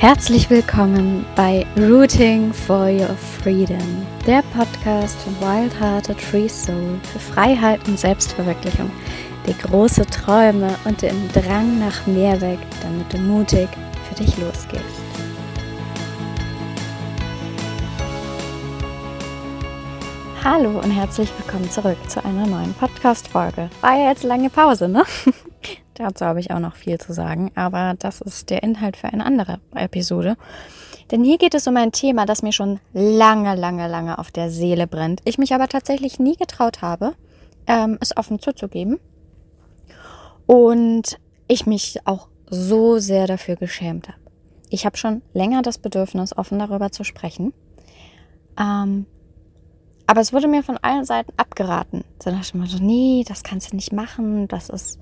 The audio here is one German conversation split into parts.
Herzlich willkommen bei Rooting for Your Freedom, der Podcast von Wild Hearted Free Soul für Freiheit und Selbstverwirklichung, die große Träume und den Drang nach mehr weg, damit du mutig für dich losgehst. Hallo und herzlich willkommen zurück zu einer neuen Podcast-Folge. War ja jetzt lange Pause, ne? Dazu habe ich auch noch viel zu sagen, aber das ist der Inhalt für eine andere Episode. Denn hier geht es um ein Thema, das mir schon lange, lange, lange auf der Seele brennt. Ich mich aber tatsächlich nie getraut habe, ähm, es offen zuzugeben. Und ich mich auch so sehr dafür geschämt habe. Ich habe schon länger das Bedürfnis, offen darüber zu sprechen. Ähm, aber es wurde mir von allen Seiten abgeraten. So dachte ich mir so, nee, das kannst du nicht machen, das ist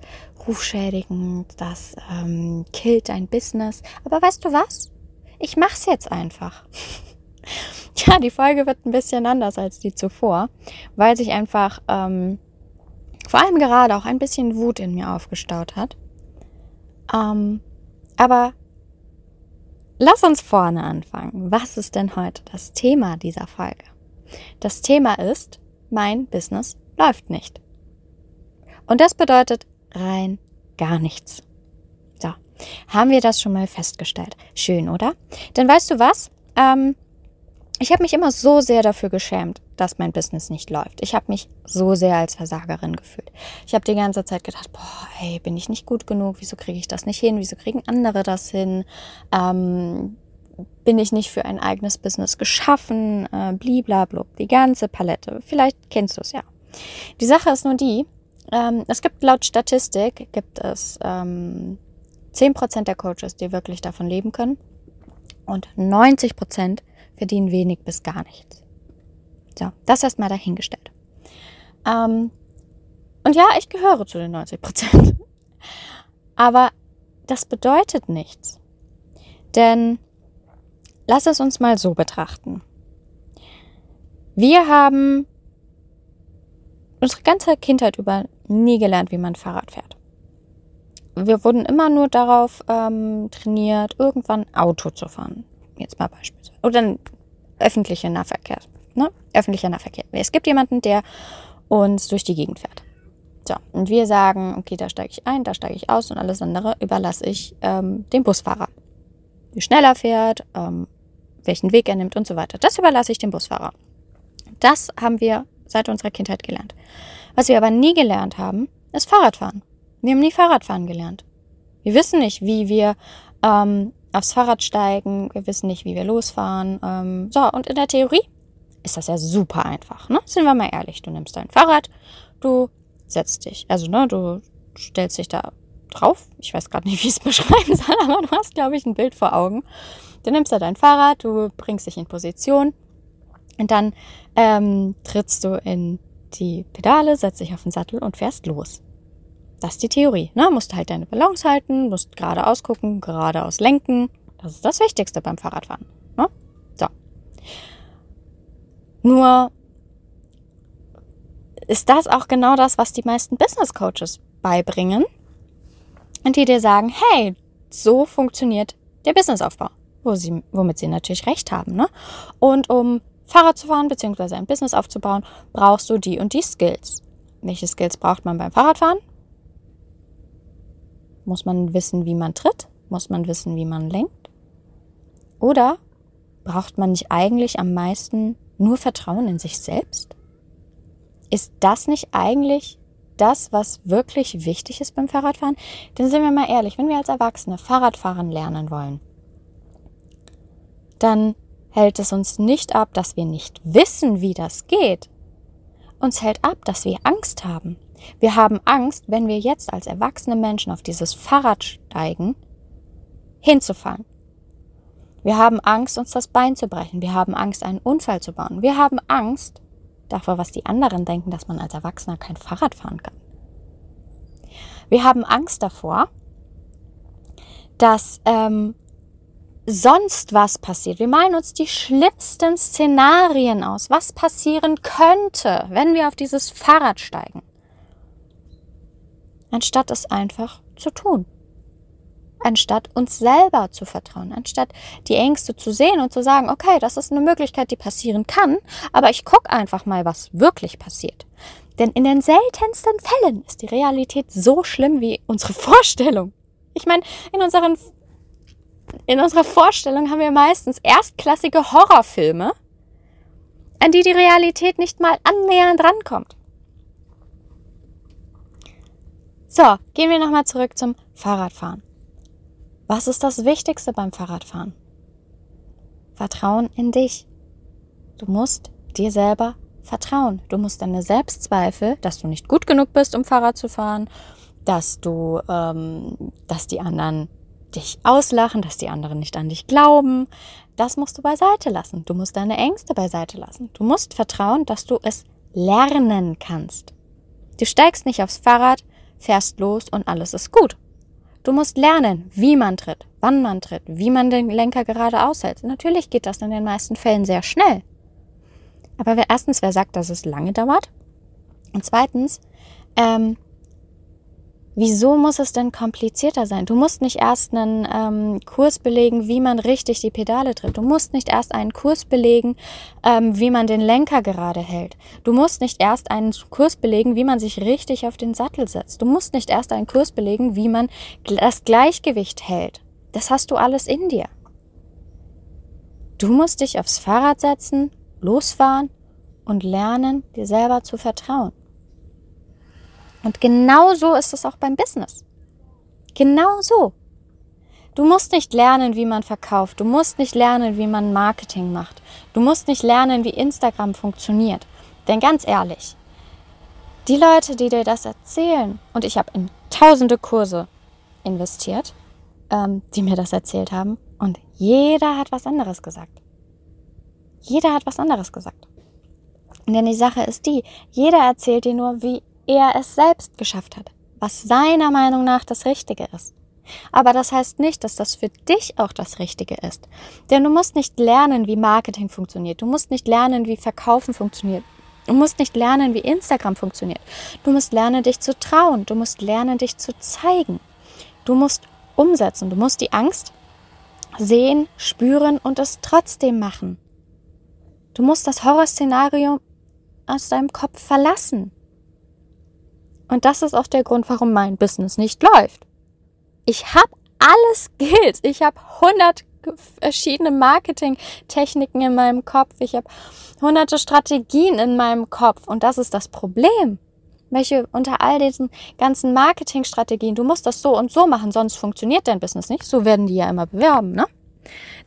rufschädigend, das ähm, killt dein Business. Aber weißt du was? Ich mach's jetzt einfach. ja, die Folge wird ein bisschen anders als die zuvor, weil sich einfach ähm, vor allem gerade auch ein bisschen Wut in mir aufgestaut hat. Ähm, aber lass uns vorne anfangen. Was ist denn heute das Thema dieser Folge? Das Thema ist, mein Business läuft nicht. Und das bedeutet rein gar nichts. So, haben wir das schon mal festgestellt. Schön, oder? Denn weißt du was? Ähm, ich habe mich immer so sehr dafür geschämt, dass mein Business nicht läuft. Ich habe mich so sehr als Versagerin gefühlt. Ich habe die ganze Zeit gedacht, boah, ey, bin ich nicht gut genug? Wieso kriege ich das nicht hin? Wieso kriegen andere das hin? Ähm, bin ich nicht für ein eigenes Business geschaffen, äh, bliblablub, die ganze Palette. Vielleicht kennst du es ja. Die Sache ist nur die, ähm, es gibt laut Statistik, gibt es ähm, 10% der Coaches, die wirklich davon leben können und 90% verdienen wenig bis gar nichts. So, das erstmal dahingestellt. Ähm, und ja, ich gehöre zu den 90%. Aber das bedeutet nichts. Denn Lass es uns mal so betrachten. Wir haben unsere ganze Kindheit über nie gelernt, wie man Fahrrad fährt. Wir wurden immer nur darauf ähm, trainiert, irgendwann Auto zu fahren. Jetzt mal beispielsweise. Oder öffentlicher Nahverkehr. Ne? Öffentlicher Nahverkehr. Es gibt jemanden, der uns durch die Gegend fährt. So, und wir sagen, okay, da steige ich ein, da steige ich aus und alles andere überlasse ich ähm, dem Busfahrer. Wie schnell er fährt, ähm, welchen Weg er nimmt und so weiter. Das überlasse ich dem Busfahrer. Das haben wir seit unserer Kindheit gelernt. Was wir aber nie gelernt haben, ist Fahrradfahren. Wir haben nie Fahrradfahren gelernt. Wir wissen nicht, wie wir ähm, aufs Fahrrad steigen. Wir wissen nicht, wie wir losfahren. Ähm, so, und in der Theorie ist das ja super einfach. Ne? Sind wir mal ehrlich. Du nimmst dein Fahrrad, du setzt dich, also ne, du stellst dich da drauf. Ich weiß gerade nicht, wie ich es beschreiben soll, aber du hast, glaube ich, ein Bild vor Augen. Du nimmst da dein Fahrrad, du bringst dich in Position und dann ähm, trittst du in die Pedale, setzt dich auf den Sattel und fährst los. Das ist die Theorie. Ne? Musst halt deine Balance halten, musst geradeaus gucken, geradeaus lenken. Das ist das Wichtigste beim Fahrradfahren. Ne? So. Nur ist das auch genau das, was die meisten Business Coaches beibringen und die dir sagen, hey, so funktioniert der Businessaufbau wo sie, womit sie natürlich recht haben. Ne? Und um Fahrrad zu fahren bzw. ein Business aufzubauen, brauchst du die und die Skills. Welche Skills braucht man beim Fahrradfahren? Muss man wissen, wie man tritt? Muss man wissen, wie man lenkt? Oder braucht man nicht eigentlich am meisten nur Vertrauen in sich selbst? Ist das nicht eigentlich das, was wirklich wichtig ist beim Fahrradfahren? Denn sind wir mal ehrlich, wenn wir als Erwachsene Fahrradfahren lernen wollen, dann hält es uns nicht ab, dass wir nicht wissen, wie das geht. Uns hält ab, dass wir Angst haben. Wir haben Angst, wenn wir jetzt als erwachsene Menschen auf dieses Fahrrad steigen, hinzufallen. Wir haben Angst, uns das Bein zu brechen. Wir haben Angst, einen Unfall zu bauen. Wir haben Angst davor, was die anderen denken, dass man als Erwachsener kein Fahrrad fahren kann. Wir haben Angst davor, dass ähm, sonst was passiert. Wir malen uns die schlimmsten Szenarien aus, was passieren könnte, wenn wir auf dieses Fahrrad steigen. Anstatt es einfach zu tun. Anstatt uns selber zu vertrauen, anstatt die Ängste zu sehen und zu sagen, okay, das ist eine Möglichkeit, die passieren kann, aber ich gucke einfach mal, was wirklich passiert. Denn in den seltensten Fällen ist die Realität so schlimm wie unsere Vorstellung. Ich meine, in unseren in unserer Vorstellung haben wir meistens erstklassige Horrorfilme, an die die Realität nicht mal annähernd rankommt. So, gehen wir nochmal zurück zum Fahrradfahren. Was ist das Wichtigste beim Fahrradfahren? Vertrauen in dich. Du musst dir selber vertrauen. Du musst deine Selbstzweifel, dass du nicht gut genug bist, um Fahrrad zu fahren, dass du, ähm, dass die anderen dich auslachen, dass die anderen nicht an dich glauben. Das musst du beiseite lassen. Du musst deine Ängste beiseite lassen. Du musst vertrauen, dass du es lernen kannst. Du steigst nicht aufs Fahrrad, fährst los und alles ist gut. Du musst lernen, wie man tritt, wann man tritt, wie man den Lenker gerade aushält. Natürlich geht das in den meisten Fällen sehr schnell. Aber wer, erstens, wer sagt, dass es lange dauert? Und zweitens, ähm, Wieso muss es denn komplizierter sein? Du musst nicht erst einen ähm, Kurs belegen, wie man richtig die Pedale tritt. Du musst nicht erst einen Kurs belegen, ähm, wie man den Lenker gerade hält. Du musst nicht erst einen Kurs belegen, wie man sich richtig auf den Sattel setzt. Du musst nicht erst einen Kurs belegen, wie man das Gleichgewicht hält. Das hast du alles in dir. Du musst dich aufs Fahrrad setzen, losfahren und lernen, dir selber zu vertrauen. Und genau so ist es auch beim Business. Genau so. Du musst nicht lernen, wie man verkauft. Du musst nicht lernen, wie man Marketing macht. Du musst nicht lernen, wie Instagram funktioniert. Denn ganz ehrlich, die Leute, die dir das erzählen, und ich habe in tausende Kurse investiert, ähm, die mir das erzählt haben, und jeder hat was anderes gesagt. Jeder hat was anderes gesagt. Denn die Sache ist die, jeder erzählt dir nur, wie er es selbst geschafft hat, was seiner Meinung nach das Richtige ist. Aber das heißt nicht, dass das für dich auch das Richtige ist. Denn du musst nicht lernen, wie Marketing funktioniert. Du musst nicht lernen, wie Verkaufen funktioniert. Du musst nicht lernen, wie Instagram funktioniert. Du musst lernen, dich zu trauen. Du musst lernen, dich zu zeigen. Du musst umsetzen. Du musst die Angst sehen, spüren und es trotzdem machen. Du musst das Horrorszenario aus deinem Kopf verlassen. Und das ist auch der Grund, warum mein Business nicht läuft. Ich habe alles Skills. Ich habe 100 verschiedene Marketingtechniken in meinem Kopf. Ich habe hunderte Strategien in meinem Kopf. Und das ist das Problem. Welche unter all diesen ganzen Marketingstrategien, du musst das so und so machen, sonst funktioniert dein Business nicht. So werden die ja immer bewerben, ne?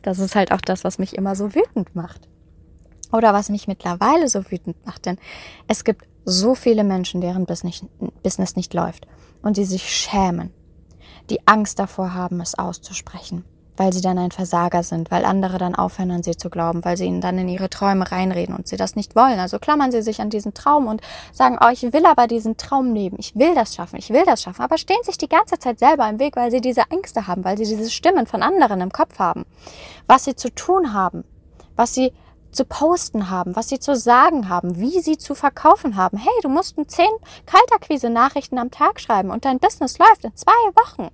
Das ist halt auch das, was mich immer so wütend macht. Oder was mich mittlerweile so wütend macht. Denn es gibt so viele Menschen, deren Business nicht läuft und die sich schämen, die Angst davor haben, es auszusprechen, weil sie dann ein Versager sind, weil andere dann aufhören an sie zu glauben, weil sie ihnen dann in ihre Träume reinreden und sie das nicht wollen. Also klammern sie sich an diesen Traum und sagen, oh, ich will aber diesen Traum leben, ich will das schaffen, ich will das schaffen, aber stehen sich die ganze Zeit selber im Weg, weil sie diese Ängste haben, weil sie diese Stimmen von anderen im Kopf haben, was sie zu tun haben, was sie zu posten haben, was sie zu sagen haben, wie sie zu verkaufen haben. Hey, du musst zehn Kalterquise-Nachrichten am Tag schreiben und dein Business läuft in zwei Wochen.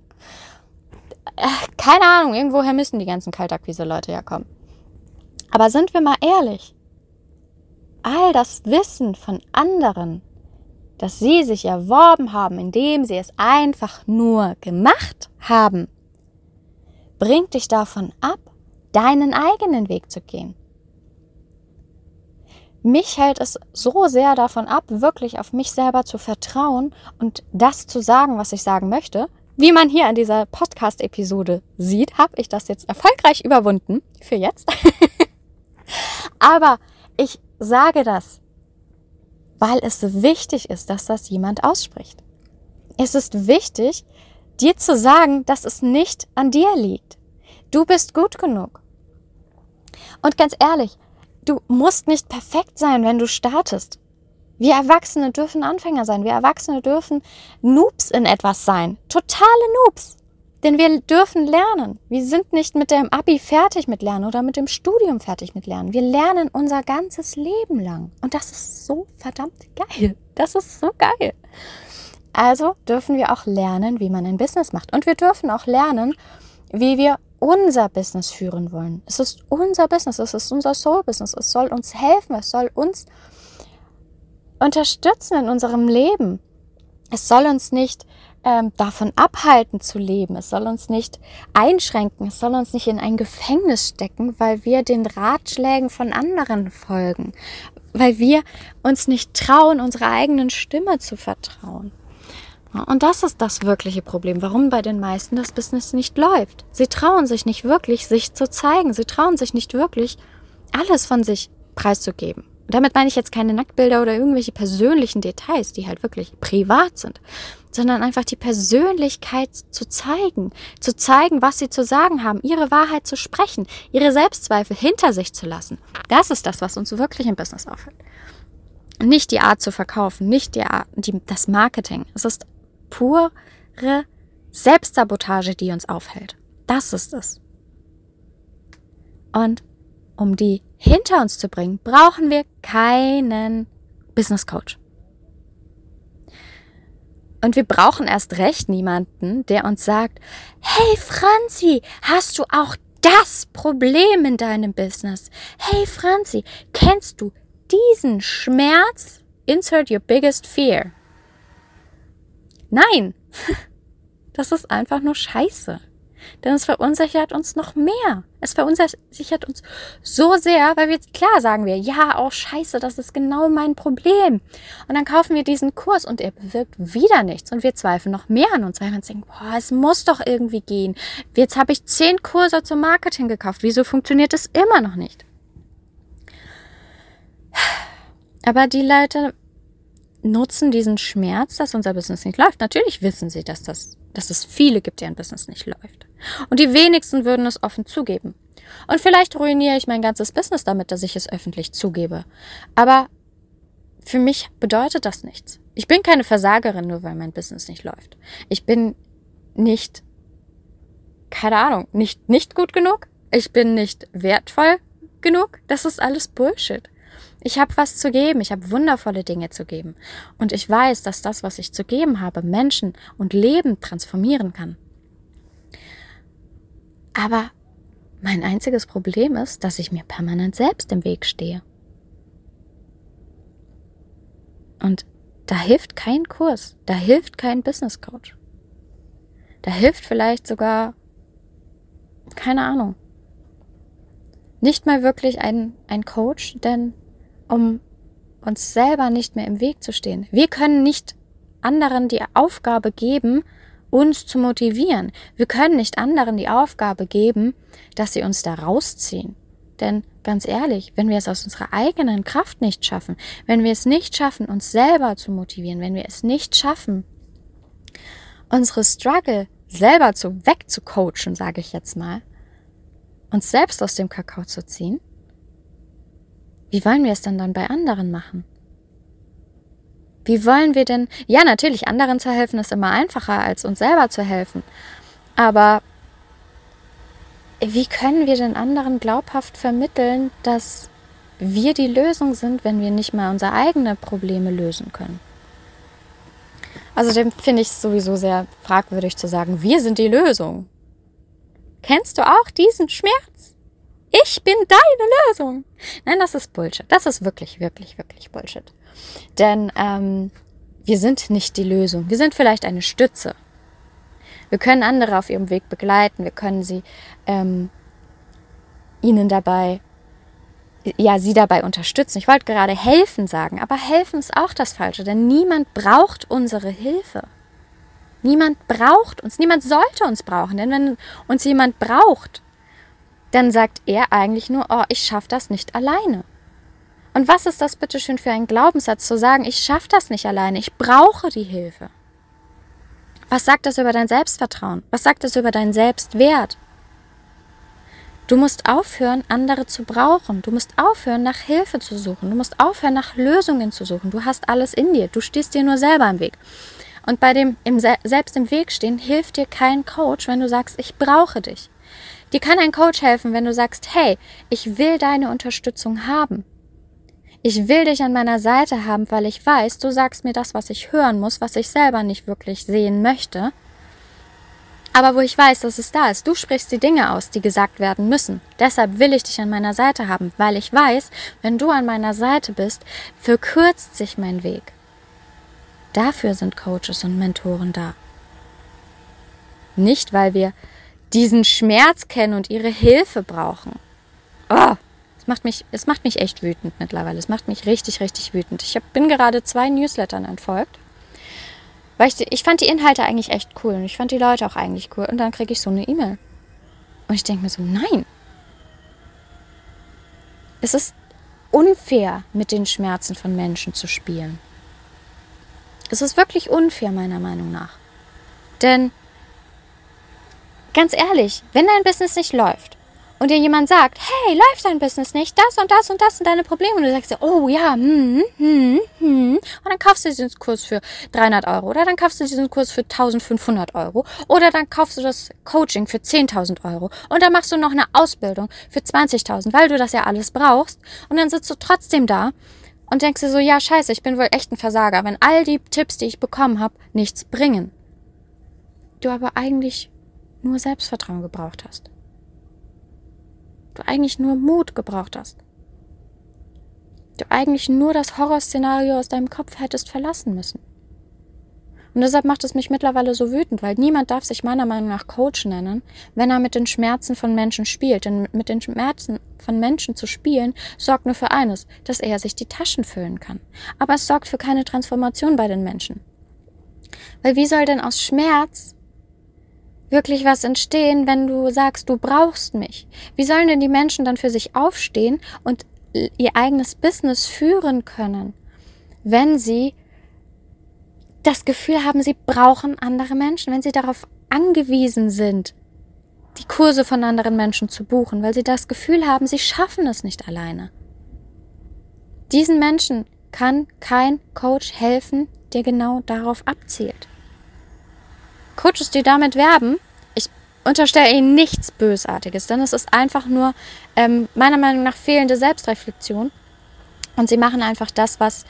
Äh, keine Ahnung, irgendwoher müssen die ganzen Kalterquise-Leute ja kommen. Aber sind wir mal ehrlich, all das Wissen von anderen, das sie sich erworben haben, indem sie es einfach nur gemacht haben, bringt dich davon ab, deinen eigenen Weg zu gehen mich hält es so sehr davon ab, wirklich auf mich selber zu vertrauen und das zu sagen, was ich sagen möchte. Wie man hier in dieser Podcast-Episode sieht, habe ich das jetzt erfolgreich überwunden für jetzt. Aber ich sage das, weil es wichtig ist, dass das jemand ausspricht. Es ist wichtig, dir zu sagen, dass es nicht an dir liegt. Du bist gut genug. Und ganz ehrlich, Du musst nicht perfekt sein, wenn du startest. Wir Erwachsene dürfen Anfänger sein. Wir Erwachsene dürfen Noobs in etwas sein. Totale Noobs. Denn wir dürfen lernen. Wir sind nicht mit dem Abi fertig mit Lernen oder mit dem Studium fertig mit Lernen. Wir lernen unser ganzes Leben lang. Und das ist so verdammt geil. Das ist so geil. Also dürfen wir auch lernen, wie man ein Business macht. Und wir dürfen auch lernen, wie wir unser Business führen wollen. Es ist unser Business, es ist unser Soul-Business. Es soll uns helfen, es soll uns unterstützen in unserem Leben. Es soll uns nicht ähm, davon abhalten zu leben. Es soll uns nicht einschränken. Es soll uns nicht in ein Gefängnis stecken, weil wir den Ratschlägen von anderen folgen. Weil wir uns nicht trauen, unserer eigenen Stimme zu vertrauen. Und das ist das wirkliche Problem, warum bei den meisten das Business nicht läuft. Sie trauen sich nicht wirklich, sich zu zeigen. Sie trauen sich nicht wirklich, alles von sich preiszugeben. Und damit meine ich jetzt keine Nacktbilder oder irgendwelche persönlichen Details, die halt wirklich privat sind, sondern einfach die Persönlichkeit zu zeigen, zu zeigen, was sie zu sagen haben, ihre Wahrheit zu sprechen, ihre Selbstzweifel hinter sich zu lassen. Das ist das, was uns wirklich im Business auffällt. Nicht die Art zu verkaufen, nicht die Art, die, das Marketing. Es ist pure Selbstsabotage, die uns aufhält. Das ist es. Und um die hinter uns zu bringen, brauchen wir keinen Business Coach. Und wir brauchen erst recht niemanden, der uns sagt, hey Franzi, hast du auch das Problem in deinem Business? Hey Franzi, kennst du diesen Schmerz? Insert your biggest fear. Nein, das ist einfach nur Scheiße. Denn es verunsichert uns noch mehr. Es verunsichert uns so sehr, weil wir, klar sagen wir, ja, auch oh, scheiße, das ist genau mein Problem. Und dann kaufen wir diesen Kurs und er bewirkt wieder nichts. Und wir zweifeln noch mehr an uns, weil wir uns denken, boah, es muss doch irgendwie gehen. Jetzt habe ich zehn Kurse zum Marketing gekauft. Wieso funktioniert es immer noch nicht? Aber die Leute nutzen diesen Schmerz, dass unser Business nicht läuft. Natürlich wissen sie, dass, das, dass es viele gibt, deren Business nicht läuft. Und die wenigsten würden es offen zugeben. Und vielleicht ruiniere ich mein ganzes Business damit, dass ich es öffentlich zugebe. Aber für mich bedeutet das nichts. Ich bin keine Versagerin, nur weil mein Business nicht läuft. Ich bin nicht, keine Ahnung, nicht, nicht gut genug. Ich bin nicht wertvoll genug. Das ist alles Bullshit. Ich habe was zu geben, ich habe wundervolle Dinge zu geben. Und ich weiß, dass das, was ich zu geben habe, Menschen und Leben transformieren kann. Aber mein einziges Problem ist, dass ich mir permanent selbst im Weg stehe. Und da hilft kein Kurs, da hilft kein Business Coach. Da hilft vielleicht sogar, keine Ahnung, nicht mal wirklich ein, ein Coach, denn um uns selber nicht mehr im Weg zu stehen. Wir können nicht anderen die Aufgabe geben, uns zu motivieren. Wir können nicht anderen die Aufgabe geben, dass sie uns da rausziehen. Denn ganz ehrlich, wenn wir es aus unserer eigenen Kraft nicht schaffen, wenn wir es nicht schaffen, uns selber zu motivieren, wenn wir es nicht schaffen, unsere Struggle selber zu wegzucoachen, sage ich jetzt mal, uns selbst aus dem Kakao zu ziehen, wie wollen wir es denn dann bei anderen machen? Wie wollen wir denn, ja natürlich, anderen zu helfen ist immer einfacher, als uns selber zu helfen. Aber wie können wir den anderen glaubhaft vermitteln, dass wir die Lösung sind, wenn wir nicht mal unsere eigenen Probleme lösen können? Also dem finde ich es sowieso sehr fragwürdig zu sagen, wir sind die Lösung. Kennst du auch diesen Schmerz? Ich bin deine Lösung. Nein, das ist Bullshit. Das ist wirklich, wirklich, wirklich Bullshit. Denn ähm, wir sind nicht die Lösung. Wir sind vielleicht eine Stütze. Wir können andere auf ihrem Weg begleiten. Wir können sie ähm, ihnen dabei, ja, sie dabei unterstützen. Ich wollte gerade helfen sagen, aber helfen ist auch das Falsche, denn niemand braucht unsere Hilfe. Niemand braucht uns, niemand sollte uns brauchen, denn wenn uns jemand braucht, dann sagt er eigentlich nur, oh, ich schaffe das nicht alleine. Und was ist das bitte schön für ein Glaubenssatz zu sagen, ich schaffe das nicht alleine, ich brauche die Hilfe? Was sagt das über dein Selbstvertrauen? Was sagt das über deinen Selbstwert? Du musst aufhören, andere zu brauchen. Du musst aufhören, nach Hilfe zu suchen. Du musst aufhören, nach Lösungen zu suchen. Du hast alles in dir. Du stehst dir nur selber im Weg. Und bei dem im selbst im Weg stehen hilft dir kein Coach, wenn du sagst, ich brauche dich. Dir kann ein Coach helfen, wenn du sagst, hey, ich will deine Unterstützung haben. Ich will dich an meiner Seite haben, weil ich weiß, du sagst mir das, was ich hören muss, was ich selber nicht wirklich sehen möchte. Aber wo ich weiß, dass es da ist, du sprichst die Dinge aus, die gesagt werden müssen. Deshalb will ich dich an meiner Seite haben, weil ich weiß, wenn du an meiner Seite bist, verkürzt sich mein Weg. Dafür sind Coaches und Mentoren da. Nicht, weil wir diesen Schmerz kennen und ihre Hilfe brauchen. Oh, es macht mich, es macht mich echt wütend mittlerweile. Es macht mich richtig, richtig wütend. Ich hab, bin gerade zwei Newslettern entfolgt. Weil ich, ich fand die Inhalte eigentlich echt cool und ich fand die Leute auch eigentlich cool. Und dann kriege ich so eine E-Mail. Und ich denke mir so, nein. Es ist unfair, mit den Schmerzen von Menschen zu spielen. Es ist wirklich unfair, meiner Meinung nach. Denn ganz ehrlich, wenn dein Business nicht läuft und dir jemand sagt, hey, läuft dein Business nicht, das und das und das sind deine Probleme und du sagst dir, oh ja, hm, hm, hm, und dann kaufst du diesen Kurs für 300 Euro oder dann kaufst du diesen Kurs für 1500 Euro oder dann kaufst du das Coaching für 10.000 Euro und dann machst du noch eine Ausbildung für 20.000, weil du das ja alles brauchst und dann sitzt du trotzdem da und denkst dir so, ja, scheiße, ich bin wohl echt ein Versager, wenn all die Tipps, die ich bekommen habe, nichts bringen. Du aber eigentlich nur Selbstvertrauen gebraucht hast. Du eigentlich nur Mut gebraucht hast. Du eigentlich nur das Horrorszenario aus deinem Kopf hättest verlassen müssen. Und deshalb macht es mich mittlerweile so wütend, weil niemand darf sich meiner Meinung nach Coach nennen, wenn er mit den Schmerzen von Menschen spielt. Denn mit den Schmerzen von Menschen zu spielen, sorgt nur für eines, dass er sich die Taschen füllen kann. Aber es sorgt für keine Transformation bei den Menschen. Weil wie soll denn aus Schmerz wirklich was entstehen, wenn du sagst, du brauchst mich? Wie sollen denn die Menschen dann für sich aufstehen und ihr eigenes Business führen können, wenn sie das Gefühl haben, sie brauchen andere Menschen, wenn sie darauf angewiesen sind, die Kurse von anderen Menschen zu buchen, weil sie das Gefühl haben, sie schaffen es nicht alleine. Diesen Menschen kann kein Coach helfen, der genau darauf abzielt. Coaches, die damit werben, ich unterstelle ihnen nichts Bösartiges, denn es ist einfach nur ähm, meiner Meinung nach fehlende Selbstreflexion. Und sie machen einfach das, was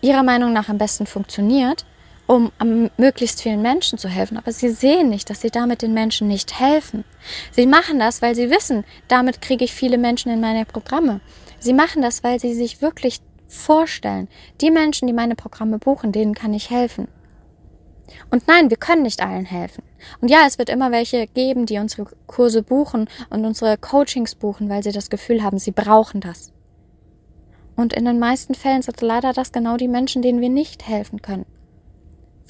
ihrer Meinung nach am besten funktioniert um möglichst vielen Menschen zu helfen. Aber sie sehen nicht, dass sie damit den Menschen nicht helfen. Sie machen das, weil sie wissen, damit kriege ich viele Menschen in meine Programme. Sie machen das, weil sie sich wirklich vorstellen, die Menschen, die meine Programme buchen, denen kann ich helfen. Und nein, wir können nicht allen helfen. Und ja, es wird immer welche geben, die unsere Kurse buchen und unsere Coachings buchen, weil sie das Gefühl haben, sie brauchen das. Und in den meisten Fällen sind leider das genau die Menschen, denen wir nicht helfen können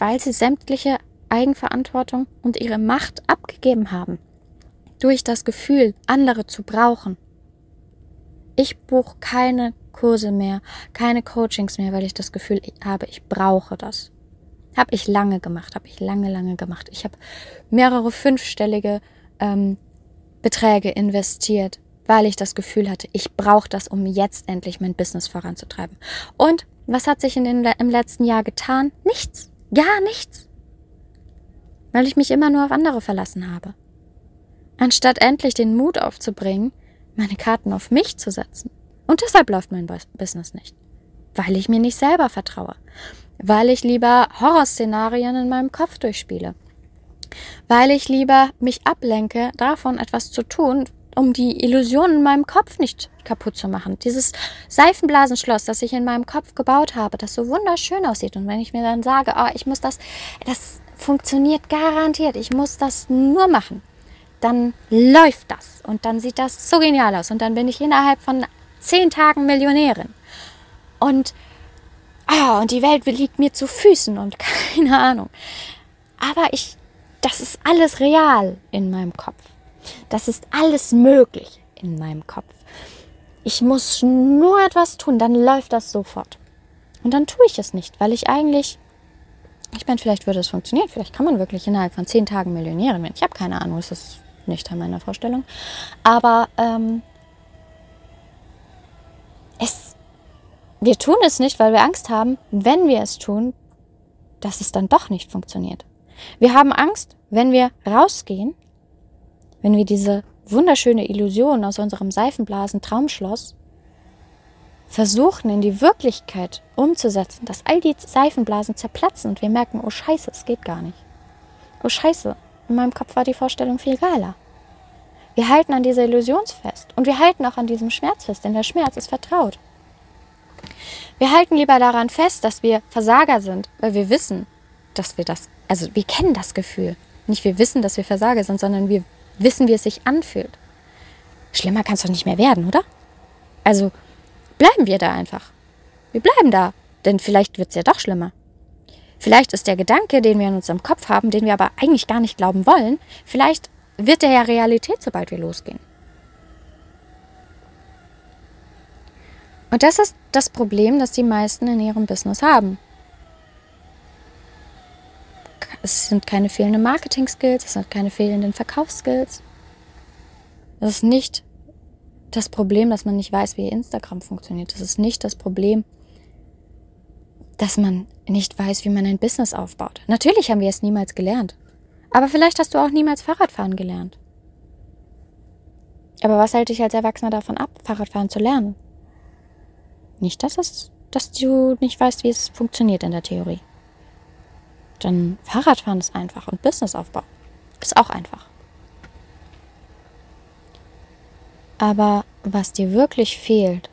weil sie sämtliche Eigenverantwortung und ihre Macht abgegeben haben. Durch das Gefühl, andere zu brauchen. Ich buche keine Kurse mehr, keine Coachings mehr, weil ich das Gefühl habe, ich brauche das. Habe ich lange gemacht, habe ich lange, lange gemacht. Ich habe mehrere fünfstellige ähm, Beträge investiert, weil ich das Gefühl hatte, ich brauche das, um jetzt endlich mein Business voranzutreiben. Und was hat sich in den, im letzten Jahr getan? Nichts. Gar nichts. Weil ich mich immer nur auf andere verlassen habe. Anstatt endlich den Mut aufzubringen, meine Karten auf mich zu setzen. Und deshalb läuft mein Business nicht. Weil ich mir nicht selber vertraue. Weil ich lieber Horrorszenarien in meinem Kopf durchspiele. Weil ich lieber mich ablenke, davon etwas zu tun, um die Illusionen in meinem Kopf nicht kaputt zu machen. Dieses Seifenblasenschloss, das ich in meinem Kopf gebaut habe, das so wunderschön aussieht. Und wenn ich mir dann sage, oh, ich muss das, das funktioniert garantiert, ich muss das nur machen, dann läuft das und dann sieht das so genial aus und dann bin ich innerhalb von zehn Tagen Millionärin. Und, oh, und die Welt liegt mir zu Füßen und keine Ahnung. Aber ich, das ist alles real in meinem Kopf. Das ist alles möglich in meinem Kopf. Ich muss nur etwas tun, dann läuft das sofort. Und dann tue ich es nicht, weil ich eigentlich, ich meine, vielleicht würde es funktionieren, vielleicht kann man wirklich innerhalb von zehn Tagen Millionärin werden. Ich habe keine Ahnung, es ist nicht an meiner Vorstellung. Aber ähm, es, wir tun es nicht, weil wir Angst haben, wenn wir es tun, dass es dann doch nicht funktioniert. Wir haben Angst, wenn wir rausgehen wenn wir diese wunderschöne Illusion aus unserem Seifenblasen Traumschloss versuchen in die Wirklichkeit umzusetzen, dass all die Seifenblasen zerplatzen und wir merken, oh scheiße, es geht gar nicht. Oh scheiße, in meinem Kopf war die Vorstellung viel geiler. Wir halten an dieser Illusion fest und wir halten auch an diesem Schmerz fest, denn der Schmerz ist vertraut. Wir halten lieber daran fest, dass wir Versager sind, weil wir wissen, dass wir das, also wir kennen das Gefühl. Nicht wir wissen, dass wir Versager sind, sondern wir wissen, wie es sich anfühlt. Schlimmer kann es doch nicht mehr werden, oder? Also bleiben wir da einfach. Wir bleiben da, denn vielleicht wird es ja doch schlimmer. Vielleicht ist der Gedanke, den wir in unserem Kopf haben, den wir aber eigentlich gar nicht glauben wollen, vielleicht wird der ja Realität, sobald wir losgehen. Und das ist das Problem, das die meisten in ihrem Business haben. Es sind keine fehlenden Marketing-Skills, es sind keine fehlenden Verkaufsskills. Es ist nicht das Problem, dass man nicht weiß, wie Instagram funktioniert. Es ist nicht das Problem, dass man nicht weiß, wie man ein Business aufbaut. Natürlich haben wir es niemals gelernt. Aber vielleicht hast du auch niemals Fahrradfahren gelernt. Aber was hält dich als Erwachsener davon ab, Fahrradfahren zu lernen? Nicht, dass, es, dass du nicht weißt, wie es funktioniert in der Theorie. Denn Fahrradfahren ist einfach und Businessaufbau ist auch einfach. Aber was dir wirklich fehlt,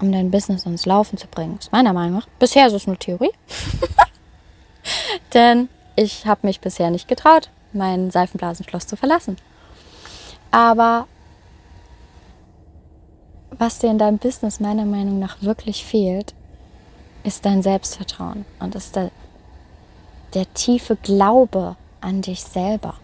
um dein Business ins Laufen zu bringen, ist meiner Meinung nach, bisher ist es nur Theorie. Denn ich habe mich bisher nicht getraut, mein Seifenblasenschloss zu verlassen. Aber was dir in deinem Business meiner Meinung nach wirklich fehlt, ist dein Selbstvertrauen und ist der, der tiefe Glaube an dich selber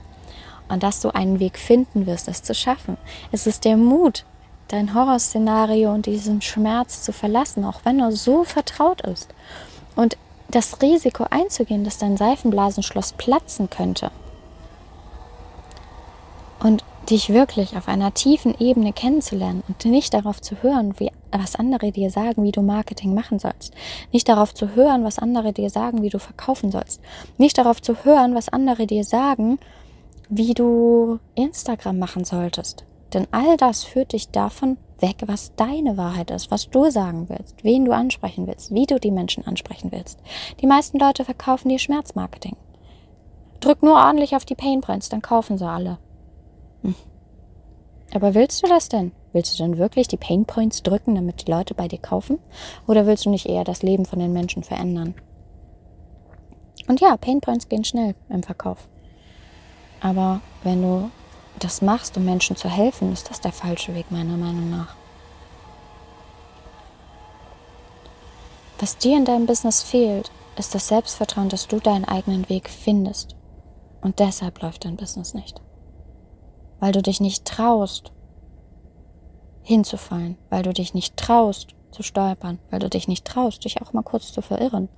und dass du einen Weg finden wirst, es zu schaffen. Es ist der Mut, dein Horrorszenario und diesen Schmerz zu verlassen, auch wenn er so vertraut ist. Und das Risiko einzugehen, dass dein Seifenblasenschloss platzen könnte. Und dich wirklich auf einer tiefen Ebene kennenzulernen und nicht darauf zu hören, wie, was andere dir sagen, wie du Marketing machen sollst. Nicht darauf zu hören, was andere dir sagen, wie du verkaufen sollst. Nicht darauf zu hören, was andere dir sagen, wie du Instagram machen solltest. Denn all das führt dich davon weg, was deine Wahrheit ist, was du sagen willst, wen du ansprechen willst, wie du die Menschen ansprechen willst. Die meisten Leute verkaufen dir Schmerzmarketing. Drück nur ordentlich auf die Painpoints, dann kaufen sie alle. Hm. Aber willst du das denn? Willst du denn wirklich die Painpoints drücken, damit die Leute bei dir kaufen? Oder willst du nicht eher das Leben von den Menschen verändern? Und ja, Painpoints gehen schnell im Verkauf. Aber wenn du das machst, um Menschen zu helfen, ist das der falsche Weg meiner Meinung nach. Was dir in deinem Business fehlt, ist das Selbstvertrauen, dass du deinen eigenen Weg findest. Und deshalb läuft dein Business nicht. Weil du dich nicht traust, hinzufallen, weil du dich nicht traust, zu stolpern, weil du dich nicht traust, dich auch mal kurz zu verirren.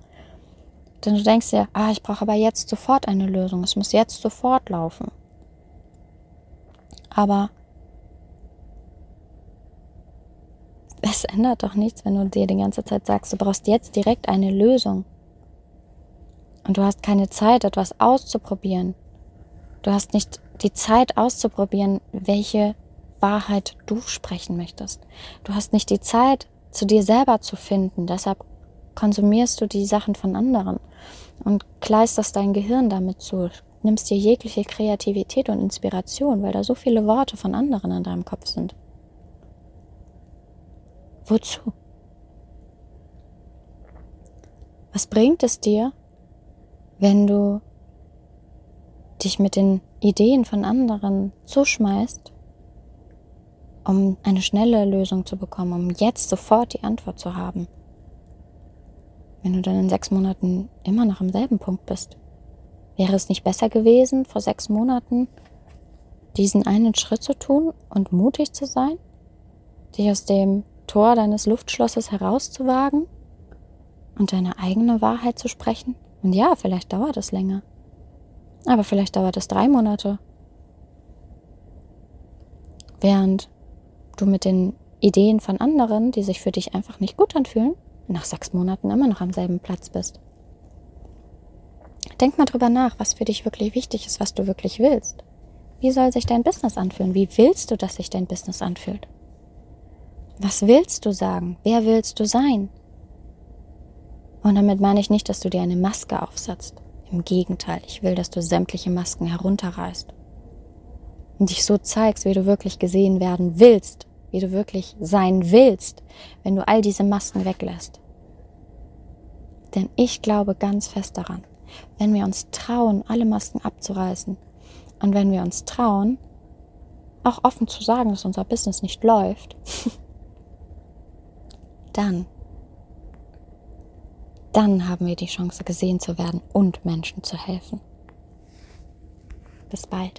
Denn du denkst dir, ah, ich brauche aber jetzt sofort eine Lösung, es muss jetzt sofort laufen. Aber es ändert doch nichts, wenn du dir die ganze Zeit sagst, du brauchst jetzt direkt eine Lösung. Und du hast keine Zeit, etwas auszuprobieren. Du hast nicht die Zeit auszuprobieren, welche Wahrheit du sprechen möchtest. Du hast nicht die Zeit, zu dir selber zu finden. Deshalb konsumierst du die Sachen von anderen und kleisterst dein Gehirn damit zu, nimmst dir jegliche Kreativität und Inspiration, weil da so viele Worte von anderen in deinem Kopf sind. Wozu? Was bringt es dir, wenn du dich mit den Ideen von anderen zuschmeißt, um eine schnelle Lösung zu bekommen, um jetzt sofort die Antwort zu haben? Wenn du dann in sechs Monaten immer noch am selben Punkt bist. Wäre es nicht besser gewesen, vor sechs Monaten diesen einen Schritt zu tun und mutig zu sein? Dich aus dem Tor deines Luftschlosses herauszuwagen und deine eigene Wahrheit zu sprechen? Und ja, vielleicht dauert es länger. Aber vielleicht dauert es drei Monate. Während du mit den Ideen von anderen, die sich für dich einfach nicht gut anfühlen, nach sechs Monaten immer noch am selben Platz bist. Denk mal drüber nach, was für dich wirklich wichtig ist, was du wirklich willst. Wie soll sich dein Business anfühlen? Wie willst du, dass sich dein Business anfühlt? Was willst du sagen? Wer willst du sein? Und damit meine ich nicht, dass du dir eine Maske aufsetzt. Im Gegenteil, ich will, dass du sämtliche Masken herunterreißt und dich so zeigst, wie du wirklich gesehen werden willst, wie du wirklich sein willst, wenn du all diese Masken weglässt. Denn ich glaube ganz fest daran, wenn wir uns trauen, alle Masken abzureißen und wenn wir uns trauen, auch offen zu sagen, dass unser Business nicht läuft, dann, dann haben wir die Chance gesehen zu werden und Menschen zu helfen. Bis bald.